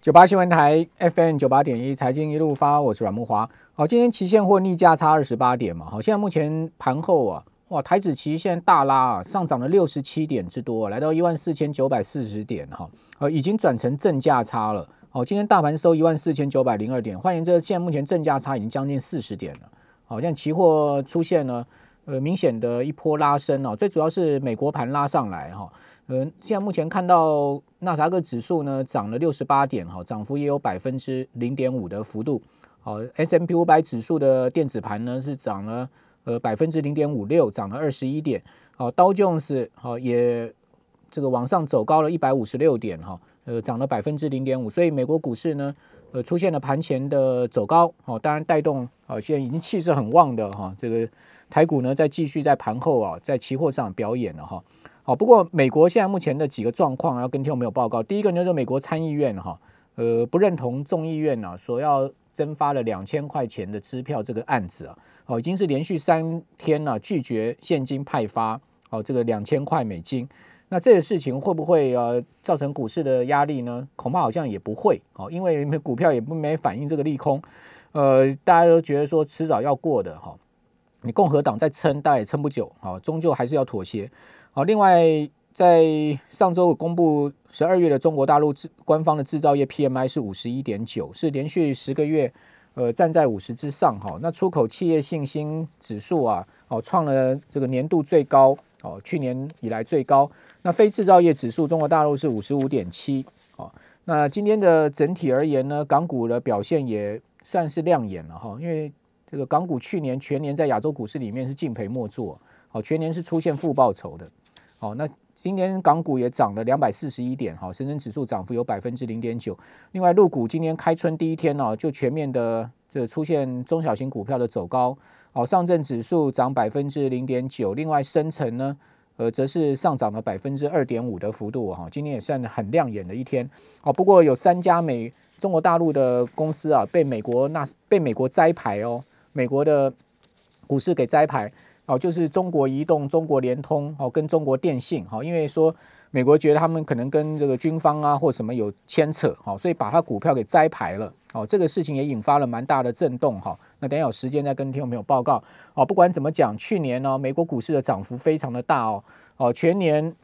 九八新闻台 FM 九八点一，财经一路发，我是阮木华。好，今天期现货逆价差二十八点嘛。好，现在目前盘后啊，哇，台指期现在大拉啊，上涨了六十七点之多，来到一万四千九百四十点哈，呃，已经转成正价差了。好，今天大盘收一万四千九百零二点，换言之，现在目前正价差已经将近四十点了。好，像期货出现了呃明显的一波拉升哦，最主要是美国盘拉上来哈。呃，现在目前看到纳萨克指数呢涨了六十八点，哈，涨幅也有百分之零点五的幅度。好，S M P 五百指数的电子盘呢是涨了呃百分之零点五六，涨了二十一点。好，刀 Jones 好也这个往上走高了一百五十六点，哈，呃涨了百分之零点五。所以美国股市呢呃出现了盘前的走高，好，当然带动啊现在已经气势很旺的哈这个台股呢在继续在盘后啊在期货上表演了哈。好，不过美国现在目前的几个状况要跟听众朋友报告。第一个就是美国参议院哈，呃，不认同众议院呢所要增发了两千块钱的支票这个案子啊，哦，已经是连续三天了拒绝现金派发，哦，这个两千块美金。那这个事情会不会呃造成股市的压力呢？恐怕好像也不会，哦，因为 股票也不没反映这个利空，呃，大家都觉得说迟早要过的哈。你共和党在撑，但也撑不久，好，终究还是要妥协。好，另外在上周公布十二月的中国大陆制官方的制造业 PMI 是五十一点九，是连续十个月呃站在五十之上哈。那出口企业信心指数啊，哦创了这个年度最高哦，去年以来最高。那非制造业指数中国大陆是五十五点七哦。那今天的整体而言呢，港股的表现也算是亮眼了哈，因为这个港股去年全年在亚洲股市里面是净赔莫做，好全年是出现负报酬的。好，那今年港股也涨了两百四十一点，哈，深圳指数涨幅有百分之零点九。另外，陆股今年开春第一天呢，就全面的这出现中小型股票的走高，好，上证指数涨百分之零点九。另外，深成呢，呃，则是上涨了百分之二点五的幅度，哈，今天也算很亮眼的一天。好，不过有三家美中国大陆的公司啊，被美国那被美国摘牌哦，美国的股市给摘牌。哦，就是中国移动、中国联通，哦，跟中国电信，哈，因为说美国觉得他们可能跟这个军方啊或什么有牵扯，好，所以把它股票给摘牌了，哦，这个事情也引发了蛮大的震动，哈。那等下有时间再跟听众朋友报告。哦，不管怎么讲，去年呢，美国股市的涨幅非常的大哦，哦，全年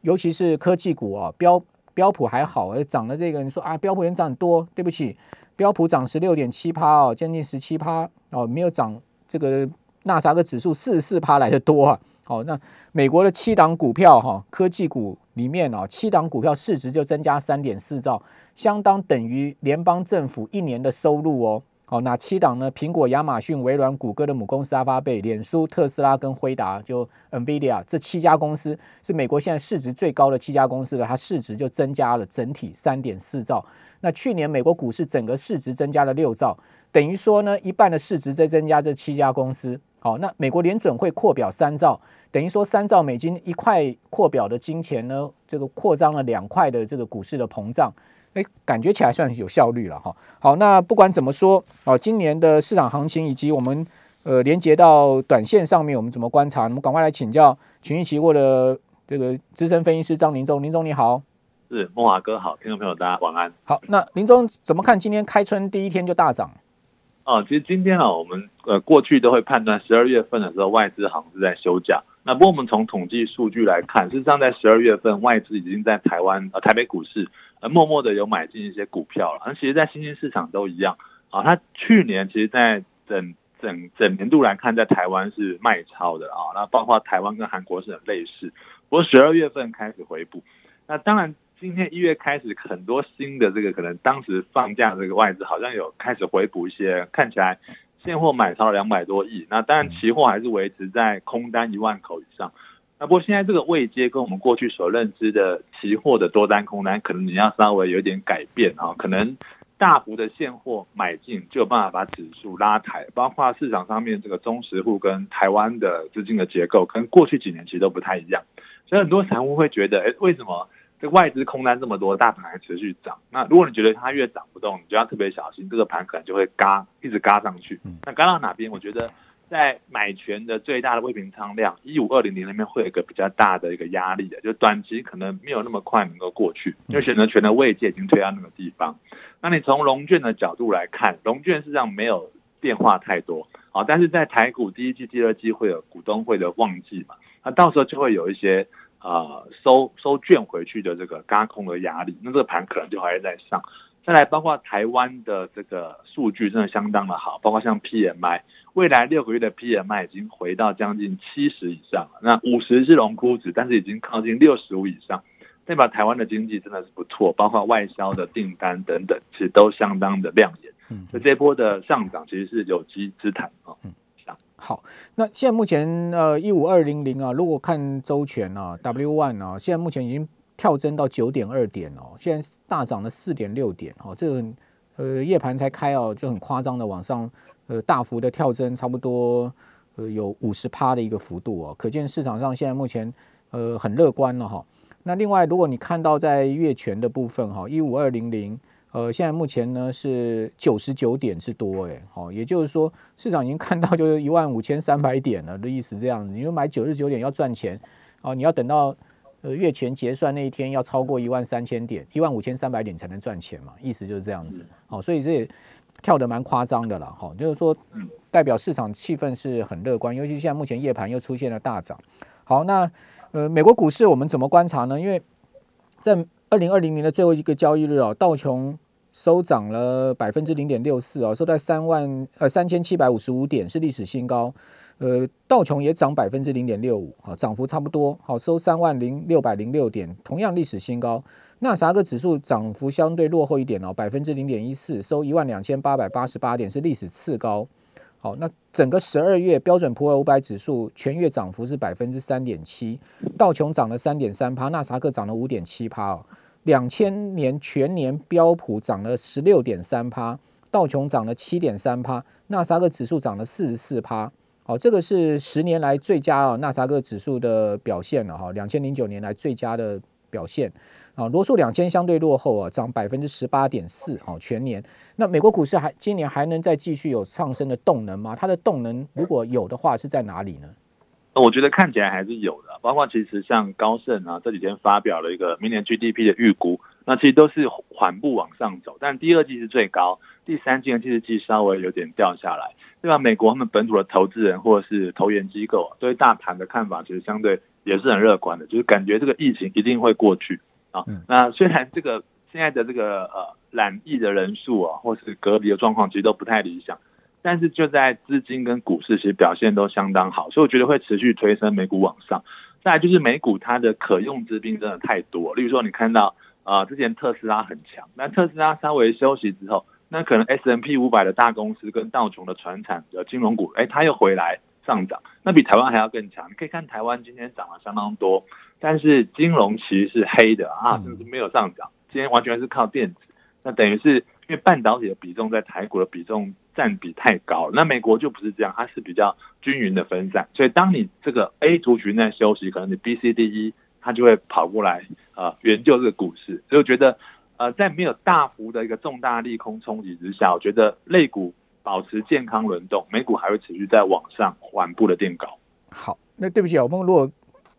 尤其是科技股啊，标标普还好，而涨了这个，你说啊，标普人涨很多，对不起，标普涨十六点七趴哦，将近十七趴哦，没有涨这个。纳啥个指数四十四趴来的多啊！好，那美国的七档股票哈，科技股里面啊，七档股票市值就增加三点四兆，相当等于联邦政府一年的收入哦。好，那七档呢？苹果、亚马逊、微软、谷歌的母公司阿发贝、脸书、特斯拉跟辉达，就 NVIDIA 这七家公司是美国现在市值最高的七家公司了，它市值就增加了整体三点四兆。那去年美国股市整个市值增加了六兆，等于说呢，一半的市值在增加这七家公司。好，那美国联准会扩表三兆，等于说三兆美金一块扩表的金钱呢，这个扩张了两块的这个股市的膨胀，哎，感觉起来算是有效率了哈。好，那不管怎么说，哦，今年的市场行情以及我们呃连接到短线上面，我们怎么观察？我们赶快来请教群益期货的这个资深分析师张林忠，林忠你好，是梦华哥好，听众朋友大家晚安。好，那林忠怎么看今天开春第一天就大涨？哦，其实今天啊，我们呃过去都会判断十二月份的时候外资好像是在休假。那不过我们从统计数据来看，事实上在十二月份外资已经在台湾呃台北股市呃默默的有买进一些股票了。那其实，在新兴市场都一样啊。它去年其实，在整整整年度来看，在台湾是卖超的啊。那包括台湾跟韩国是很类似，不过十二月份开始回补。那当然。今天一月开始，很多新的这个可能当时放假这个外资好像有开始回补一些，看起来现货买超了两百多亿。那当然期货还是维持在空单一万口以上。那不过现在这个位阶跟我们过去所认知的期货的多单空单，可能你要稍微有点改变啊。可能大幅的现货买进就有办法把指数拉抬，包括市场上面这个中实户跟台湾的资金的结构，跟过去几年其实都不太一样。所以很多散户会觉得，哎，为什么？这外资空单这么多，大盘还持续涨。那如果你觉得它越涨不动，你就要特别小心，这个盘可能就会嘎，一直嘎上去。那嘎到哪边？我觉得在买权的最大的未平仓量一五二零零那边会有一个比较大的一个压力的，就短期可能没有那么快能够过去，因为选择权的位阶已经推到那个地方。那你从龙券的角度来看，龙券实际上没有变化太多，好，但是在台股第一季、第二季会有股东会的旺季嘛，那到时候就会有一些呃收收券回去的这个轧空的压力，那这个盘可能就还是在上。再来，包括台湾的这个数据真的相当的好，包括像 PMI，未来六个月的 PMI 已经回到将近七十以上了。那五十是龙枯值，但是已经靠近六十五以上，代表台湾的经济真的是不错，包括外销的订单等等，其实都相当的亮眼。嗯，所以这波的上涨其实是有机之谈啊。嗯，好，那现在目前呃一五二零零啊，如果看周全啊，W one 啊，现在目前已经。跳增到九点二点哦，现在大涨了四点六点哦，这个呃夜盘才开哦，就很夸张的往上呃大幅的跳增，差不多呃有五十趴的一个幅度哦，可见市场上现在目前呃很乐观了哈。那另外如果你看到在月权的部分哈，一五二零零呃现在目前呢是九十九点之多哎，好，也就是说市场已经看到就是一万五千三百点了的意思这样子，你就买九十九点要赚钱哦，你要等到。呃，月前结算那一天要超过一万三千点，一万五千三百点才能赚钱嘛，意思就是这样子。好，所以这也跳得蛮夸张的了，哈，就是说代表市场气氛是很乐观，尤其现在目前夜盘又出现了大涨。好，那呃，美国股市我们怎么观察呢？因为在二零二零年的最后一个交易日啊，道琼收涨了百分之零点六四啊，收在三万呃三千七百五十五点，是历史新高。呃，道琼也涨百分之零点六五，好，涨幅差不多，好，收三万零六百零六点，同样历史新高。纳啥克指数涨幅相对落后一点哦，百分之零点一四，收一万两千八百八十八点，是历史次高。好，那整个十二月标准普尔五百指数全月涨幅是百分之三点七，道琼涨了三点三趴，纳啥克涨了五点七趴哦。两千年全年标普涨了十六点三趴，道琼涨了七点三趴，纳啥克指数涨了四十四趴。好，这个是十年来最佳啊，纳萨克指数的表现了哈，两千零九年来最佳的表现啊，罗素两千相对落后啊，涨百分之十八点四哦，全年。那美国股市还今年还能再继续有上升的动能吗？它的动能如果有的话，是在哪里呢？我觉得看起来还是有的，包括其实像高盛啊这几天发表了一个明年 GDP 的预估，那其实都是缓步往上走，但第二季是最高，第三季和第四季稍微有点掉下来。对吧？美国他们本土的投资人或者是投研机构对大盘的看法，其实相对也是很乐观的，就是感觉这个疫情一定会过去啊。那虽然这个现在的这个呃染疫的人数啊，或是隔离的状况，其实都不太理想，但是就在资金跟股市其实表现都相当好，所以我觉得会持续推升美股往上。再来就是美股它的可用之兵真的太多，例如说你看到啊，之前特斯拉很强，那特斯拉稍微休息之后。那可能 S M P 五百的大公司跟道琼的船产的金融股，哎，它又回来上涨，那比台湾还要更强。你可以看台湾今天涨了相当多，但是金融其实是黑的啊，就是没有上涨。今天完全是靠电子，那等于是因为半导体的比重在台股的比重占比太高，那美国就不是这样，它是比较均匀的分散。所以当你这个 A 族群在休息，可能你 B C D E 它就会跑过来啊援救这个股市。所以我觉得。呃，在没有大幅的一个重大利空冲击之下，我觉得类股保持健康轮动，美股还会持续在往上缓步的垫高。好，那对不起啊，我们如果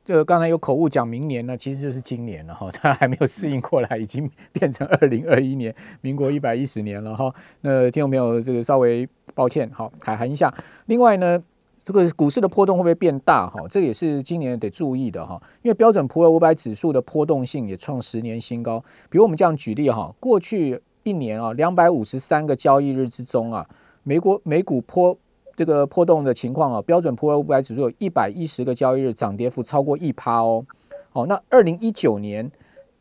这个刚才有口误讲明年呢，其实就是今年了哈，它还没有适应过来，已经变成二零二一年，民国一百一十年了哈。那听众朋友，这个稍微抱歉，好，海涵一下。另外呢。这个股市的波动会不会变大？哈，这也是今年得注意的哈。因为标准普尔五百指数的波动性也创十年新高。比如我们这样举例哈，过去一年啊，两百五十三个交易日之中啊，美国美股波这个波动的情况啊，标准普尔五百指数有一百一十个交易日涨跌幅超过一趴哦。好，那二零一九年。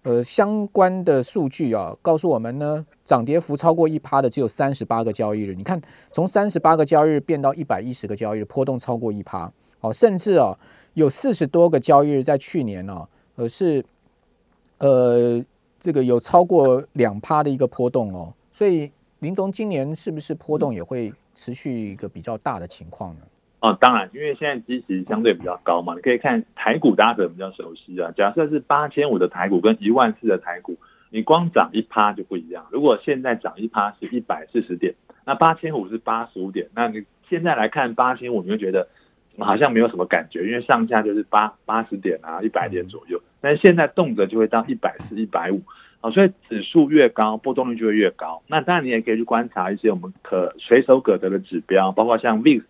呃，相关的数据啊，告诉我们呢，涨跌幅超过一趴的只有三十八个交易日。你看，从三十八个交易日变到一百一十个交易日，波动超过一趴。哦，甚至啊，有四十多个交易日在去年呢，呃是，呃，这个有超过两趴的一个波动哦。所以林总今年是不是波动也会持续一个比较大的情况呢？哦，当然，因为现在基期相对比较高嘛，你可以看台股，大家可能比较熟悉啊。假设是八千五的台股跟一万四的台股，你光涨一趴就不一样。如果现在涨一趴是一百四十点，那八千五是八十五点，那你现在来看八千五，你会觉得好像没有什么感觉，因为上下就是八八十点啊，一百点左右。但是现在动辄就会到一百四、一百五，啊，所以指数越高，波动率就会越高。那当然你也可以去观察一些我们可随手可得的指标，包括像 VIX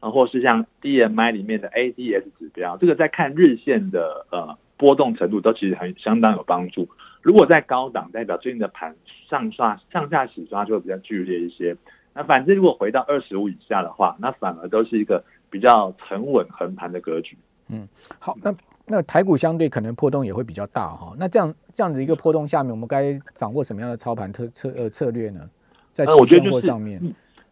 啊，或是像 DMI 里面的 ADS 指标，这个在看日线的呃波动程度都其实很相当有帮助。如果在高档，代表最近的盘上刷上下洗刷就会比较剧烈一些。那反正如果回到二十五以下的话，那反而都是一个比较沉稳横盘的格局。嗯，好，那那台股相对可能波动也会比较大哈。那这样这样子一个波动下面，我们该掌握什么样的操盘特策呃策略呢？在期现货上面，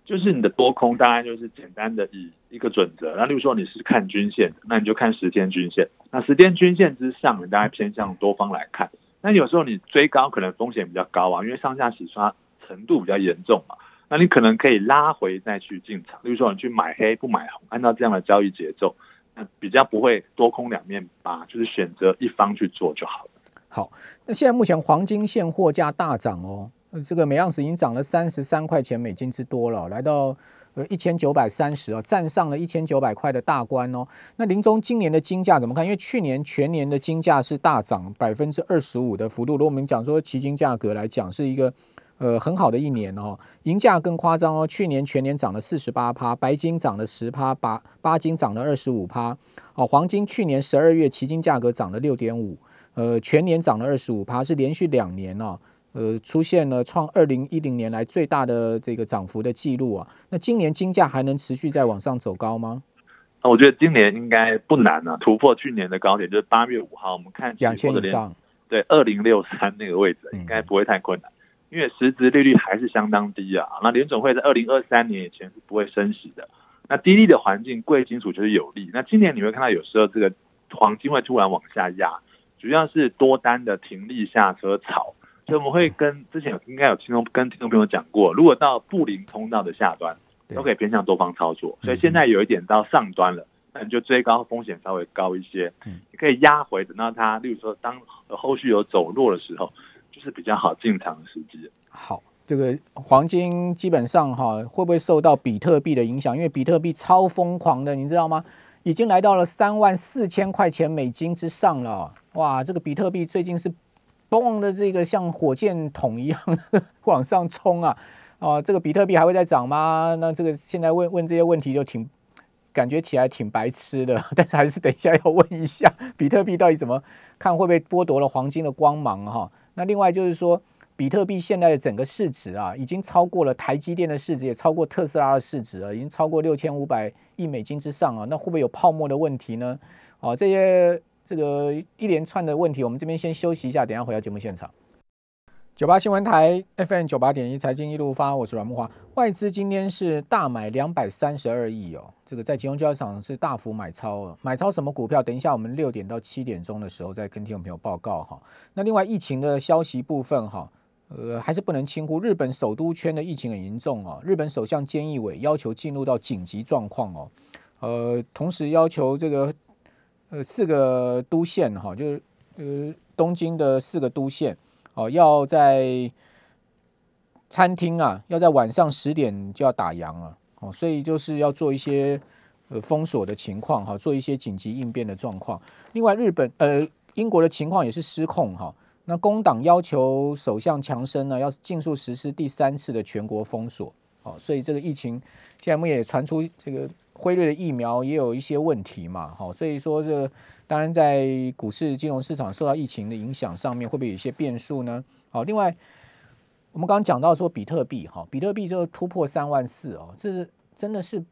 就是你的多空大概就是简单的以一个准则。那例如说你是看均线，那你就看十天均线。那十天均线之上，你大概偏向多方来看。那有时候你追高可能风险比较高啊，因为上下洗刷程度比较严重嘛。那你可能可以拉回再去进场，例如说你去买黑不买红，按照这样的交易节奏，那比较不会多空两面吧，就是选择一方去做就好了。好，那现在目前黄金现货价大涨哦，这个每盎司已经涨了三十三块钱美金之多了，来到。呃，一千九百三十啊，站上了一千九百块的大关哦。那林中今年的金价怎么看？因为去年全年的金价是大涨百分之二十五的幅度。如果我们讲说期金价格来讲，是一个呃很好的一年哦。银价更夸张哦，去年全年涨了四十八趴，白金涨了十趴，八八金涨了二十五趴。哦，黄金去年十二月期金价格涨了六点五，呃，全年涨了二十五趴，是连续两年哦。呃，出现了创二零一零年来最大的这个涨幅的记录啊！那今年金价还能持续再往上走高吗？那我觉得今年应该不难啊，突破去年的高点，就是八月五号，我们看两千以上，对，二零六三那个位置应该不会太困难，因为实质利率还是相当低啊。那联总会在二零二三年以前是不会升息的。那低利的环境，贵金属就是有利。那今年你会看到有时候这个黄金会突然往下压，主要是多单的停利下车炒。所以我们会跟之前有应该有听众跟听众朋友讲过，如果到布林通道的下端，都可以偏向多方操作。所以现在有一点到上端了，那你就追高风险稍微高一些，你可以压回，等到它，例如说当后续有走弱的时候，就是比较好进场的时机。好，这个黄金基本上哈，会不会受到比特币的影响？因为比特币超疯狂的，你知道吗？已经来到了三万四千块钱美金之上了。哇，这个比特币最近是。嘣的这个像火箭筒一样 往上冲啊！啊，这个比特币还会再涨吗？那这个现在问问这些问题就挺感觉起来挺白痴的，但是还是等一下要问一下，比特币到底怎么看会不会剥夺了黄金的光芒哈？那另外就是说，比特币现在的整个市值啊，已经超过了台积电的市值，也超过特斯拉的市值了，已经超过六千五百亿美金之上啊！那会不会有泡沫的问题呢？啊，这些。这个一连串的问题，我们这边先休息一下，等下回到节目现场。九八新闻台 FM 九八点一财经一路发，我是阮木华。外资今天是大买两百三十二亿哦，这个在金融交易场是大幅买超哦。买超什么股票？等一下我们六点到七点钟的时候再跟听众朋友报告哈。那另外疫情的消息部分哈，呃，还是不能轻忽。日本首都圈的疫情很严重哦，日本首相菅义伟要求进入到紧急状况哦，呃，同时要求这个。呃，四个都县哈，就是呃东京的四个都县哦，要在餐厅啊，要在晚上十点就要打烊了哦，所以就是要做一些呃封锁的情况哈，做一些紧急应变的状况。另外，日本呃英国的情况也是失控哈，那工党要求首相强生呢，要尽速实施第三次的全国封锁哦，所以这个疫情现在我们也传出这个。辉瑞的疫苗也有一些问题嘛，好，所以说这当然在股市金融市场受到疫情的影响上面，会不会有一些变数呢？好，另外我们刚刚讲到说比特币，哈，比特币就突破三万四哦，这是真的是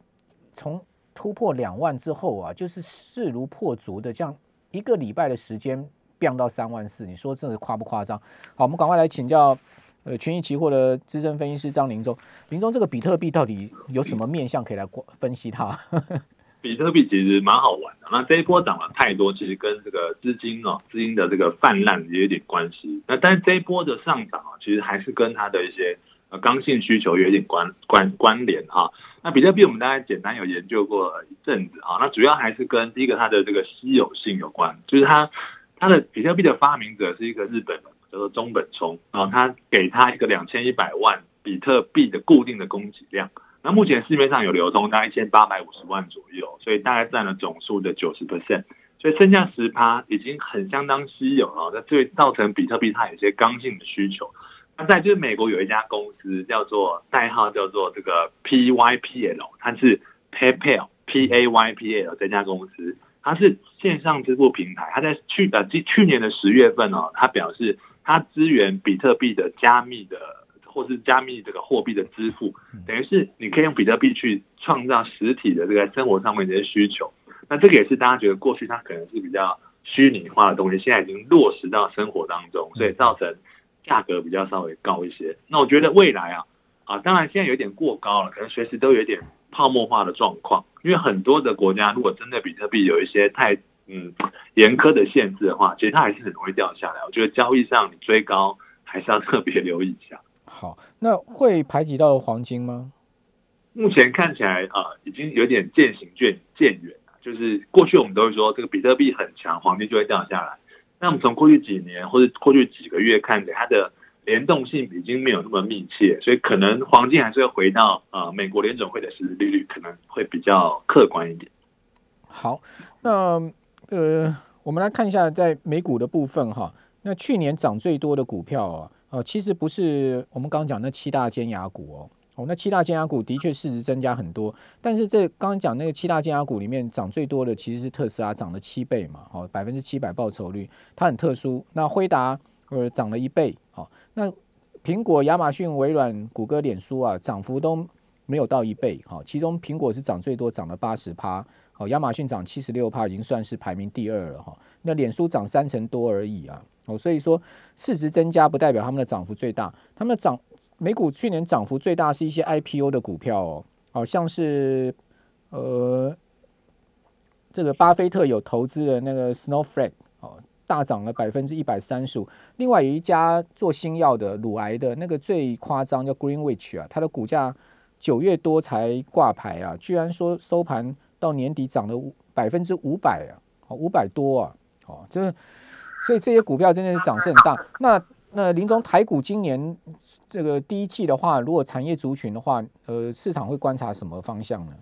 从突破两万之后啊，就是势如破竹的这样一个礼拜的时间变到三万四，你说这是夸不夸张？好，我们赶快来请教。呃，权益期货的资深分析师张林忠，林忠，这个比特币到底有什么面向可以来分析它？比特币其实蛮好玩的，那这一波涨了太多，其实跟这个资金哦，资金的这个泛滥也有点关系。那但是这一波的上涨啊，其实还是跟它的一些呃刚性需求有点关关关联哈。那比特币我们大概简单有研究过一阵子啊，那主要还是跟第一个它的这个稀有性有关，就是它它的比特币的发明者是一个日本。叫做中本聪啊，他给他一个两千一百万比特币的固定的供给量，那目前市面上有流通大概一千八百五十万左右，所以大概占了总数的九十 percent。所以剩下十趴已经很相当稀有了，那这会造成比特币它有些刚性的需求。那再就是美国有一家公司叫做代号叫做这个 PYPL，它是 PayPal P A Y P L 这家公司，它是线上支付平台。它在去呃去去年的十月份哦，它表示它支援比特币的加密的或是加密这个货币的支付，等于是你可以用比特币去创造实体的这个生活上面的一些需求。那这个也是大家觉得过去它可能是比较虚拟化的东西，现在已经落实到生活当中，所以造成价格比较稍微高一些。那我觉得未来啊啊，当然现在有点过高了，可能随时都有点泡沫化的状况。因为很多的国家如果真的比特币有一些太嗯严苛的限制的话，其实它还是很容易掉下来。我觉得交易上你追高还是要特别留意一下。好，那会排挤到黄金吗？目前看起来啊，已经有点渐行渐渐远。就是过去我们都会说这个比特币很强，黄金就会掉下来。那我们从过去几年或者过去几个月看，它的联动性已经没有那么密切，所以可能黄金还是会回到呃美国联总会的实时利率，可能会比较客观一点。好，那呃，我们来看一下在美股的部分哈。那去年涨最多的股票啊，呃，其实不是我们刚刚讲那七大尖牙股哦。哦，那七大尖牙股的确市值增加很多，但是这刚刚讲那个七大尖牙股里面涨最多的其实是特斯拉，涨了七倍嘛，哦，百分之七百报酬率，它很特殊。那辉达呃涨了一倍，好，那苹果、亚马逊、微软、谷歌、脸书啊，涨幅都没有到一倍，好，其中苹果是涨最多，涨了八十趴，好，亚马逊涨七十六趴，已经算是排名第二了哈。那脸书涨三成多而已啊，哦，所以说市值增加不代表他们的涨幅最大，他们的涨。美股去年涨幅最大是一些 IPO 的股票哦，好像是呃这个巴菲特有投资的那个 Snowflake 哦，大涨了百分之一百三十五。另外有一家做新药的乳癌的那个最夸张叫 Greenwich 啊，它的股价九月多才挂牌啊，居然说收盘到年底涨了五百分之五百啊，哦五百多啊，哦这所以这些股票真的是涨势很大。那那林总，台股今年这个第一季的话，如果产业族群的话，呃，市场会观察什么方向呢？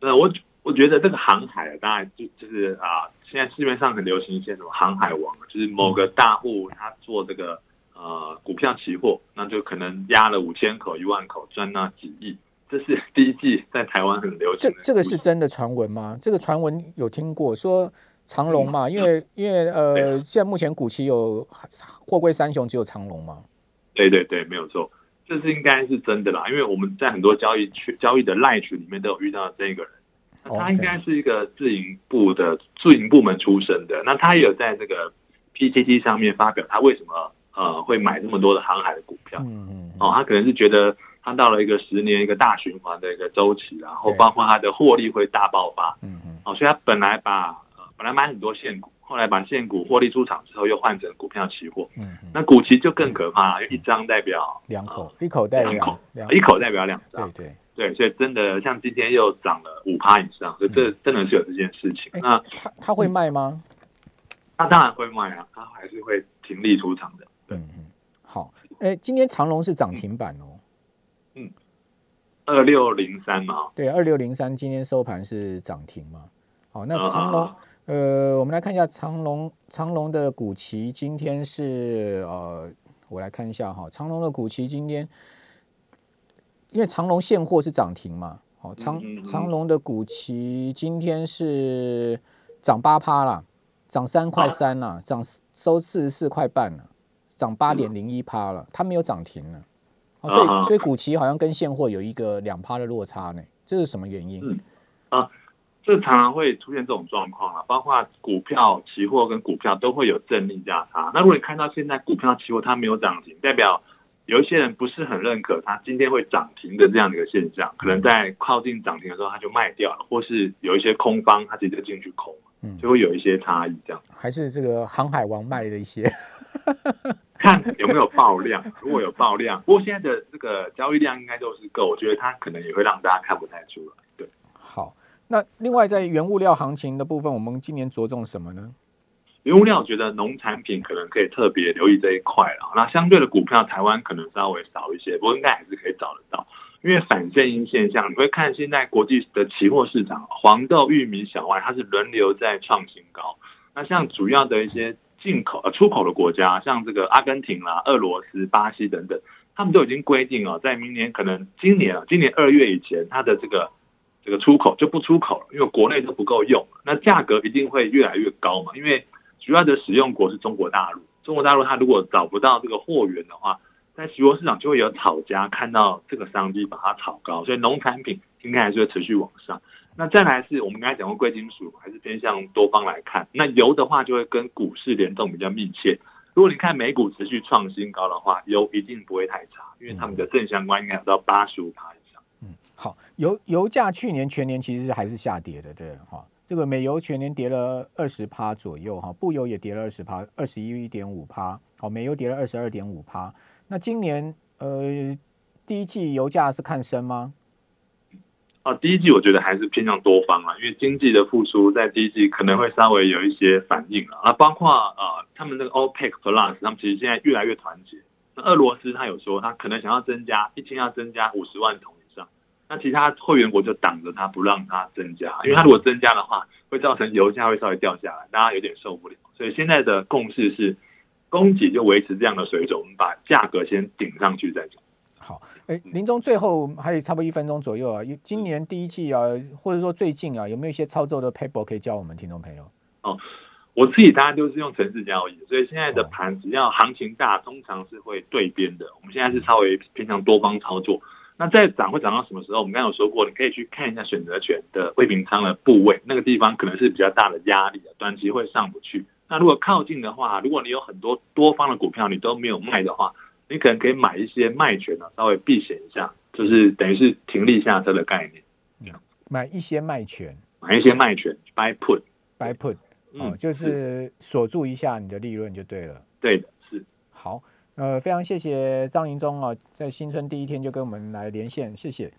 呃，我我觉得这个航海，当然就就是啊，现在市面上很流行一些什么航海王，就是某个大户他做这个呃股票期货，那就可能压了五千口、一万口，赚那几亿。这是 第一季在台湾很流行。这这个是真的传闻吗？这个传闻有听过说。长隆嘛，因为因为呃，现在目前股期有货柜三雄，只有长隆嘛。对对对，没有错，这是应该是真的啦。因为我们在很多交易群、交易的赖群里面都有遇到这个人，他应该是一个自营部的自营部门出身的。那他也有在这个 PTT 上面发表他为什么呃会买这么多的航海的股票。嗯嗯。哦，他可能是觉得他到了一个十年一个大循环的一个周期，然后包括它的获利会大爆发。嗯嗯。哦，所以他本来把呃本来买很多现股，后来把现股获利出场之后，又换成股票期货。嗯，那股期就更可怕，因为一张代表两口，一口代表两，一口代表两张。对对对，所以真的像今天又涨了五趴以上，所以这真的是有这件事情。那他他会卖吗？他当然会卖啊，他还是会停利出场的。嗯嗯，好，哎，今天长隆是涨停板哦。嗯，二六零三嘛。对，二六零三今天收盘是涨停嘛？好，那长隆。呃，我们来看一下长隆，长隆的股旗今天是呃，我来看一下哈，长隆的股旗今天，因为长隆现货是涨停嘛，好，长长隆的股旗今天是涨八趴啦，涨三块三啦，涨收四十四块半了，涨八点零一趴了，它没有涨停了，所以所以股期好像跟现货有一个两趴的落差呢，这是什么原因？嗯啊。这常常会出现这种状况啊，包括股票、期货跟股票都会有正逆价差。那如果你看到现在股票、期货它没有涨停，代表有一些人不是很认可它今天会涨停的这样的一个现象，可能在靠近涨停的时候他就卖掉了，或是有一些空方他直接进去空，嗯，就会有一些差异这样。还是这个航海王卖的一些，看有没有爆量，如果有爆量，不过现在的这个交易量应该都是够，我觉得它可能也会让大家看不太出来。对，好。那另外在原物料行情的部分，我们今年着重什么呢？原物料，我觉得农产品可能可以特别留意这一块了。那相对的股票，台湾可能稍微少一些，不过应该还是可以找得到。因为反正因现象，你会看现在国际的期货市场，黄豆、玉米、小麦，它是轮流在创新高。那像主要的一些进口呃出口的国家，像这个阿根廷啦、俄罗斯、巴西等等，他们都已经规定哦，在明年可能今年啊，今年二月以前，它的这个这个出口就不出口了，因为国内都不够用，那价格一定会越来越高嘛。因为主要的使用国是中国大陆，中国大陆它如果找不到这个货源的话，在期货市场就会有炒家看到这个商机把它炒高，所以农产品应该还是会持续往上。那再来是我们刚才讲过贵金属，还是偏向多方来看。那油的话就会跟股市联动比较密切。如果你看美股持续创新高的话，油一定不会太差，因为他们的正相关应该有到八十五趴以上。嗯，好，油油价去年全年其实还是下跌的，对哈。这个美油全年跌了二十趴左右哈，布油也跌了二十趴，二十一点五趴。好，美油跌了二十二点五趴。那今年呃第一季油价是看升吗？啊，第一季我觉得还是偏向多方啊，因为经济的复苏在第一季可能会稍微有一些反应了啊，包括啊他们那个 OPEC Plus，他们其实现在越来越团结。那俄罗斯他有说他可能想要增加一天要增加五十万桶以上，那其他会员国就挡着他不让他增加，因为他如果增加的话，会造成油价会稍微掉下来，大家有点受不了。所以现在的共识是。供给就维持这样的水准，我们把价格先顶上去再讲。好，哎，林中最后还有差不多一分钟左右啊，今年第一季啊，或者说最近啊，有没有一些操作的 paper 可以教我们听众朋友？哦，我自己大家都是用城市交易，所以现在的盘只要行情大，通常是会对边的。我们现在是稍微偏向多方操作。那再涨会涨到什么时候？我们刚刚有说过，你可以去看一下选择权的未平仓的部位，那个地方可能是比较大的压力啊短期会上不去。那如果靠近的话，如果你有很多多方的股票，你都没有卖的话，你可能可以买一些卖权呢，稍微避险一下，就是等于是停利下车的概念。买一些卖权，买一些卖权，buy put，buy put，哦，就是锁住一下你的利润就对了。对的，是。好，呃，非常谢谢张林忠啊，在新春第一天就跟我们来连线，谢谢。